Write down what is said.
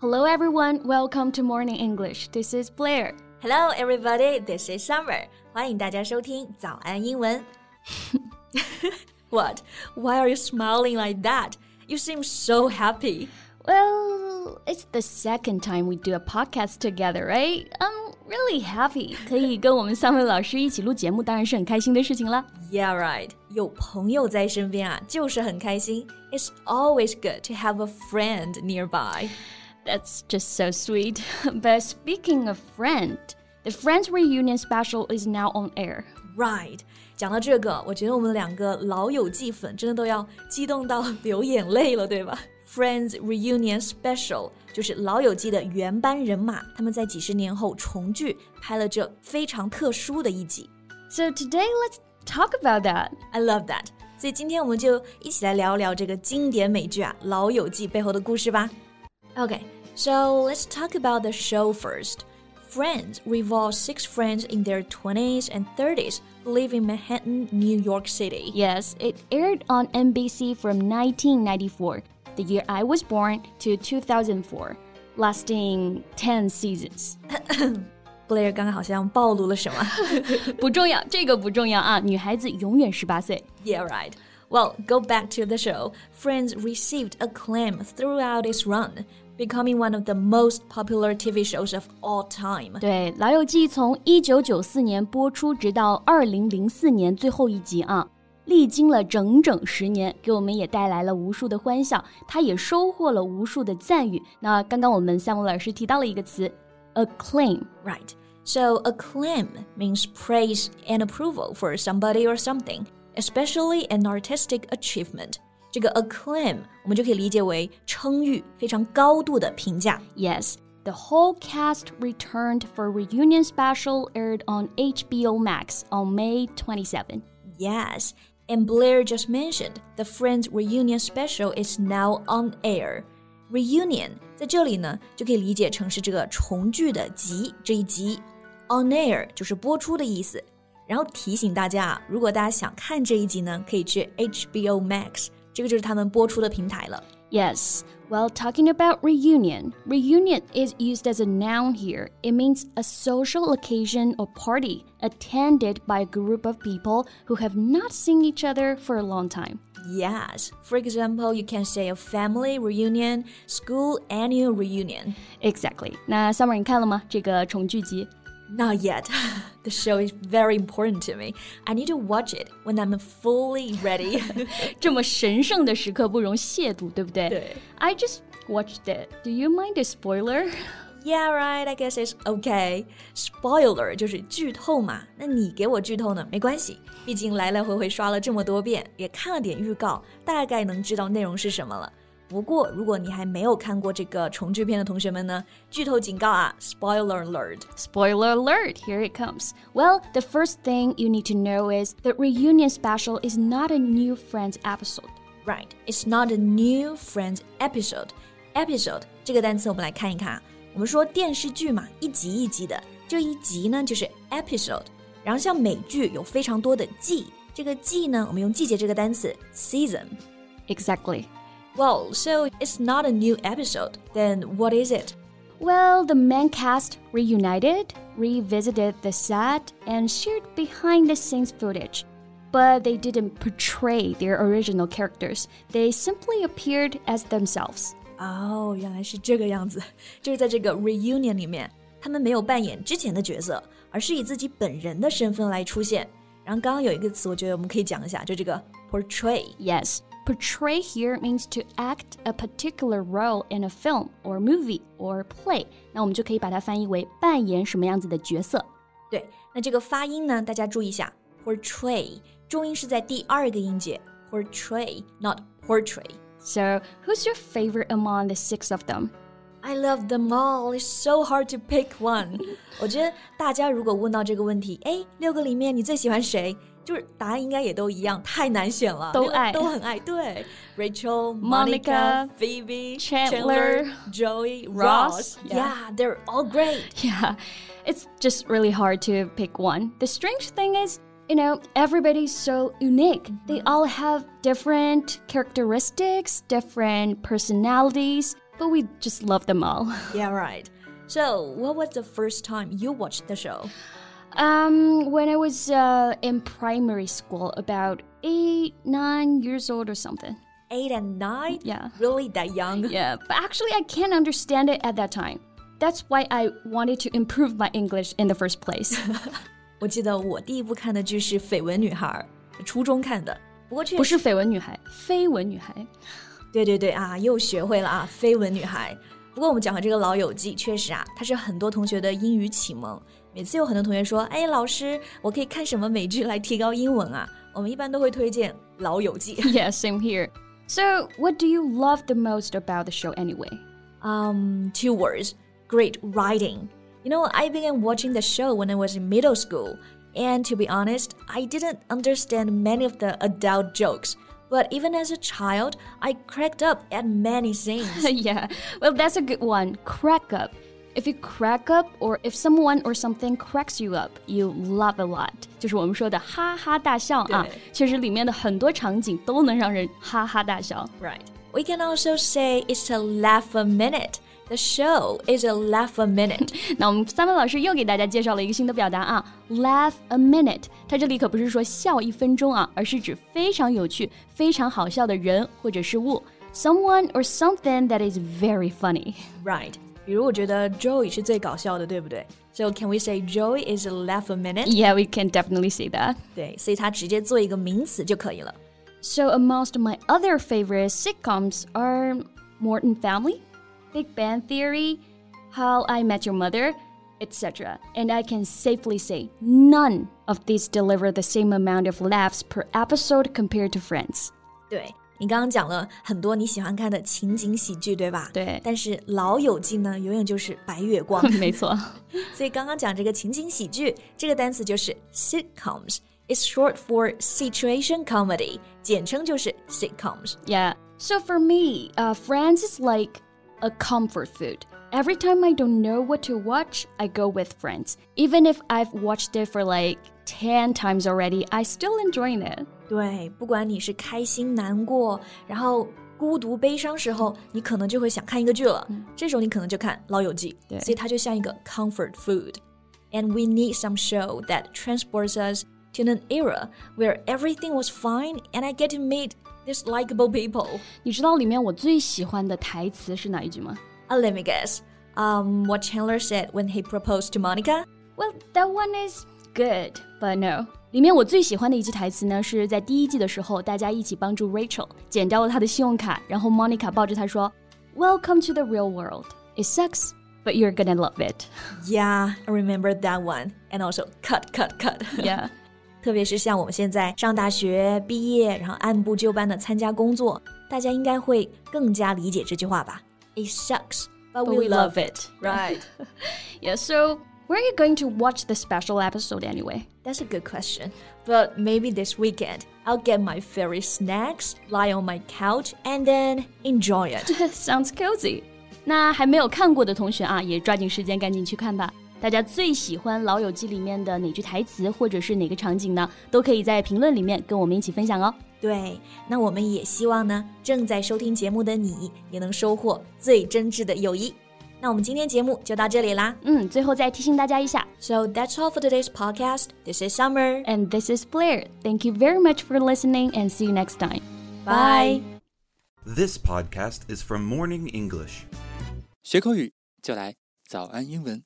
Hello everyone, welcome to Morning English. This is Blair. Hello everybody, this is Summer. 欢迎大家收听早安英文。What? Why are you smiling like that? You seem so happy. Well, it's the second time we do a podcast together, right? I'm really happy. 可以跟我们三位老师一起录节目，当然是很开心的事情啦。 Yeah, right. 有朋友在身边啊，就是很开心。It's always good to have a friend nearby. That's just so sweet. But speaking of friend, the Friends reunion special is now on air. Right. 讲到这个，我觉得我们两个老友记粉真的都要激动到流眼泪了，对吧？Friends Reunion Special 就是老友记的原班人马，他们在几十年后重聚，拍了这非常特殊的一集。 So today let's talk about that. I love that. 所以今天我们就一起来聊聊这个经典美剧啊《老友记》背后的故事吧。Okay, so let's talk about the show first. Friends revolves six friends in their 20s and 30s who live in Manhattan, New York City. Yes, it aired on NBC from 1994, the year I was born, to 2004, lasting 10 seasons. Blair 刚刚好像暴露了什么不重要，这个不重要啊，女孩子永远十八岁。 Yeah, right. Well, go back to the show. Friends received acclaim throughout its run, becoming one of the most popular TV shows of all time. 对，《老友记》从一九九四年播出，直到二零零四年最后一集啊，历经了整整十年，给我们也带来了无数的欢笑，它也收获了无数的赞誉。那刚刚我们项目老师提到了一个词，acclaim。 Right. So, acclaim means praise and approval for somebody or something, especially an artistic achievement. 这个 acclaim 我们就可以理解为称誉，非常高度的评价。 Yes, the whole cast returned for reunion special aired on HBO Max on May 27. Yes, and Blair just mentioned the Friends reunion special is now on air. Reunion 在这里呢，就可以理解成是这个重聚的集这一集。On air 就是播出的意思。然后提醒大家啊，如果大家想看这一集呢，可以去 HBO Max， 这个就是他们播出的平台了。 Yes, well, talking about reunion, reunion is used as a noun here. It means a social occasion or party attended by a group of people who have not seen each other for a long time. Yes, for example, you can say a family reunion, school annual reunion. Exactly. 那 Summer 你看了吗？这个重聚集 Not yet. The show is very important to me. I need to watch it when I'm fully ready. 这么神圣的时刻不容亵渎，对不对？对。 I just watched it. Do you mind a spoiler? yeah, right. I guess it's okay. Spoiler 就是剧透嘛。那你给我剧透呢？没关系，毕竟来来回回刷了这么多遍，也看了点预告，大概能知道内容是什么了。 不过，如果你还没有看过这个重聚片的同学们呢，剧透警告啊！Spoiler alert！ Spoiler alert, here it comes. Well, the first thing you need to know is the reunion special is not a new Friends episode. Right, it's not a new Friends episode. Episode 这个单词我们来看一看啊。我们说电视剧嘛，一集一集的，这一集呢就是 episode。然后像美剧有非常多的季，这个季呢，我们用季节这个单词 season。 Exactly. Well, so it's not a new episode. Then what is it? Well, the main cast reunited, revisited the set, and shared behind the scenes footage. But they didn't portray their original characters, they simply appeared as themselves. 哦，原来是这个样子，就是在这个 reunion 里面，他们没有扮演之前的角色，而是以自己本人的身份来出现。然后刚刚有一个词，我觉得我们可以讲一下，就这个 portray。 Yes, portray here means to act a particular role in a film or movie or play. 那我们就可以把它翻译为扮演什么样子的角色。对，那这个发音呢，大家注意一下，portray 重音是在第二个音节，portray，not portray。 So, who's your favorite among the six of them? I love them all. It's so hard to pick one. 我觉得大家如果问到这个问题，哎，六个里面你最喜欢谁？ 就是答案应该也都一样，太难选了，六个都爱都很爱。对，Rachel、 Monica, Monica、Phoebe、 Chandler, Joey、 Ross. Ross。Yeah, they're all great. Yeah, it's just really hard to pick one. The strange thing is, you know, everybody's so unique. They all have different characteristics, different personalities. but we just love them all. Yeah, right. So, what was the first time you watched the show? Um, when I was uh, in primary school, about eight, nine years old or something. Eight and nine? Yeah. Really that young? Yeah, but actually, I can't understand it at that time. That's why I wanted to improve my English in the first place. 我记得我第一部看的剧是《绯闻女孩》，初中看的。不过确实不是绯闻女孩，绯闻女孩。对对对啊，又学会了啊，绯闻女孩。不过我们讲回这个《老友记》，确实啊，它是很多同学的英语启蒙。 每次有很多同学说：“哎，老师，我可以看什么美剧来提高英文啊？”我们一般都会推荐《老友记》。 Yeah, same here. So, what do you love the most about the show anyway? Um, two words. Great writing. You know, I began watching the show when I was in middle school, and to be honest, I didn't understand many of the adult jokes. But even as a child, I cracked up at many scenes. yeah, well, that's a good one. Crack up. If you crack up, or if someone or something cracks you up, you laugh a lot. 就是我们说的哈哈大笑啊，对。确实里面的很多场景都能让人哈哈大笑。 right. We can also say it's a laugh a minute. The show is a laugh a minute. 那我们三位老师又给大家介绍了一个新的表达啊，laugh a minute。它这里可不是说笑一分钟啊，而是指非常有趣、非常好笑的人或者是物，someone or something that is very funny。 right. 比如我觉得 Joey 是最搞笑的，对不对？So can we say Joey is laugh a minute? Yeah, we can definitely say that. 对，所以它直接做一个名词就可以了。So amongst my other favorite sitcoms are Modern Family, Big Bang Theory, How I Met Your Mother, etc. And I can safely say none of these deliver the same amount of laughs per episode compared to Friends. 对。你刚刚讲了很多你喜欢看的情景喜剧，对吧？对但是《老友记》呢，永远就是白月光。没错。所以刚刚讲这个情景喜剧这个单词就是 sitcoms。It's short for situation comedy，简称就是 sitcoms。 Yeah. So for me, uh, Friends is like a comfort food. Every time I don't know what to watch, I go with Friends. Even if I've watched it for like 10 times already, I still enjoying it. 对，不管你是开心、难过，然后孤独、悲伤时候，你可能就会想看一个剧了。这时候你可能就看《老友记》，对所以它就像一个 comfort food。And we need some show that transports us to an era where everything was fine and I get to meet these likable people. 你知道里面我最喜欢的台词是哪一句吗？ Uh, let me guess. Um, what Chandler said when he proposed to Monica? Well, that one is good, but no. 里面我最喜欢的一句台词呢，是在第一季的时候，大家一起帮助 Rachel 剪掉了她的信用卡，然后 Monica 抱着她说：“Welcome to the real world. It sucks, but you're gonna love it.” Yeah, I remember that one. And also, cut, cut, cut. Yeah. 特别是像我们现在上大学、毕业，然后按部就班的参加工作，大家应该会更加理解这句话吧？It sucks, but, But we, we love love it, right? Yeah, so where are you going to watch the special episode anyway? That's a good question. But maybe this weekend, I'll get my favorite snacks, lie on my couch, and then enjoy it. Sounds cozy. 那还没有看过的同学啊，也抓紧时间赶紧去看吧。大家最喜欢《老友记》里面的哪句台词，或者是哪个场景呢？都可以在评论里面跟我们一起分享哦。对，那我们也希望呢，正在收听节目的你也能收获最真挚的友谊。 那我们今天节目就到这里啦。嗯，最后再提醒大家一下 So that's all for today's podcast. This is Summer. ，and this is Blair. Thank you very much for listening, and see you next time. Bye. This podcast is from Morning English. 学口语就来早安英文。